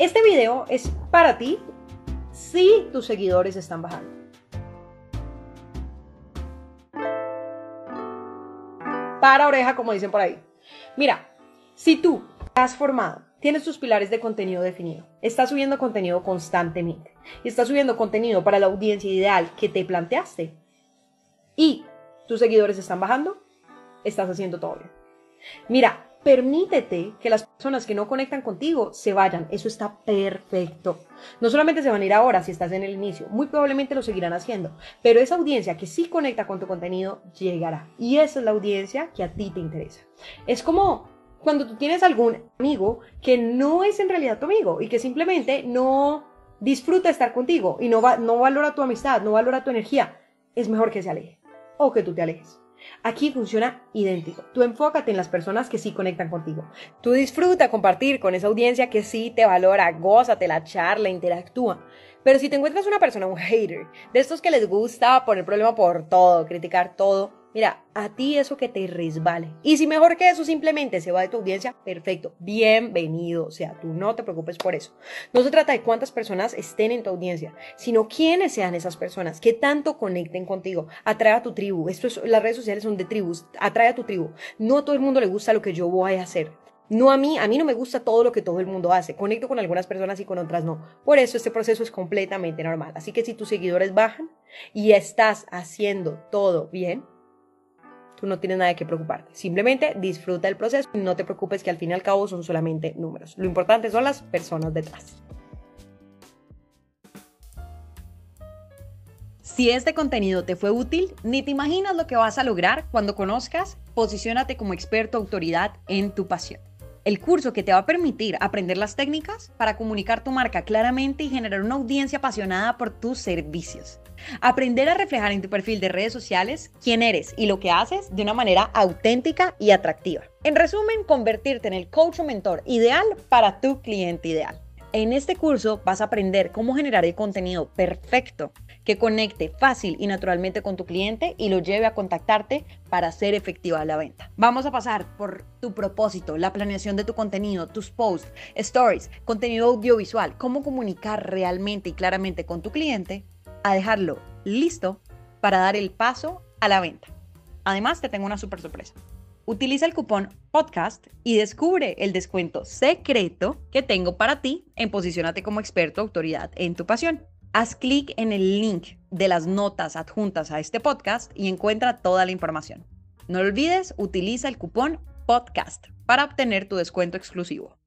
Este video es para ti si tus seguidores están bajando. Para oreja, como dicen por ahí. Mira, si tú has formado, tienes tus pilares de contenido definido, estás subiendo contenido constantemente, estás subiendo contenido para la audiencia ideal que te planteaste y tus seguidores están bajando, estás haciendo todo bien. Mira, permítete que las personas que no conectan contigo se vayan. Eso está perfecto. No solamente se van a ir ahora si estás en el inicio, muy probablemente lo seguirán haciendo, pero esa audiencia que sí conecta con tu contenido llegará. Y esa es la audiencia que a ti te interesa. Es como cuando tú tienes algún amigo que no es en realidad tu amigo y que simplemente no disfruta estar contigo y no, va, no valora tu amistad, no valora tu energía, es mejor que se aleje o que tú te alejes. Aquí funciona idéntico. Tú enfócate en las personas que sí conectan contigo. Tú disfruta compartir con esa audiencia que sí te valora, gózate la charla, interactúa. Pero si te encuentras una persona, un hater, de estos que les gusta poner problema por todo, criticar todo, Mira, a ti eso que te resbale. Y si mejor que eso simplemente se va de tu audiencia, perfecto, bienvenido. O sea, tú no te preocupes por eso. No se trata de cuántas personas estén en tu audiencia, sino quiénes sean esas personas, que tanto conecten contigo. Atrae a tu tribu. Esto es, las redes sociales son de tribus. Atrae a tu tribu. No a todo el mundo le gusta lo que yo voy a hacer. No a mí, a mí no me gusta todo lo que todo el mundo hace. Conecto con algunas personas y con otras no. Por eso este proceso es completamente normal. Así que si tus seguidores bajan y estás haciendo todo bien, tú no tienes nada que preocuparte. Simplemente disfruta el proceso y no te preocupes que al fin y al cabo son solamente números. Lo importante son las personas detrás. Si este contenido te fue útil, ni te imaginas lo que vas a lograr cuando conozcas Posiciónate como experto autoridad en tu pasión. El curso que te va a permitir aprender las técnicas para comunicar tu marca claramente y generar una audiencia apasionada por tus servicios. Aprender a reflejar en tu perfil de redes sociales quién eres y lo que haces de una manera auténtica y atractiva. En resumen, convertirte en el coach o mentor ideal para tu cliente ideal. En este curso vas a aprender cómo generar el contenido perfecto que conecte fácil y naturalmente con tu cliente y lo lleve a contactarte para hacer efectiva la venta. Vamos a pasar por tu propósito, la planeación de tu contenido, tus posts, stories, contenido audiovisual, cómo comunicar realmente y claramente con tu cliente a dejarlo listo para dar el paso a la venta. Además, te tengo una super sorpresa. Utiliza el cupón podcast y descubre el descuento secreto que tengo para ti en Posicionate como experto autoridad en tu pasión. Haz clic en el link de las notas adjuntas a este podcast y encuentra toda la información. No olvides, utiliza el cupón podcast para obtener tu descuento exclusivo.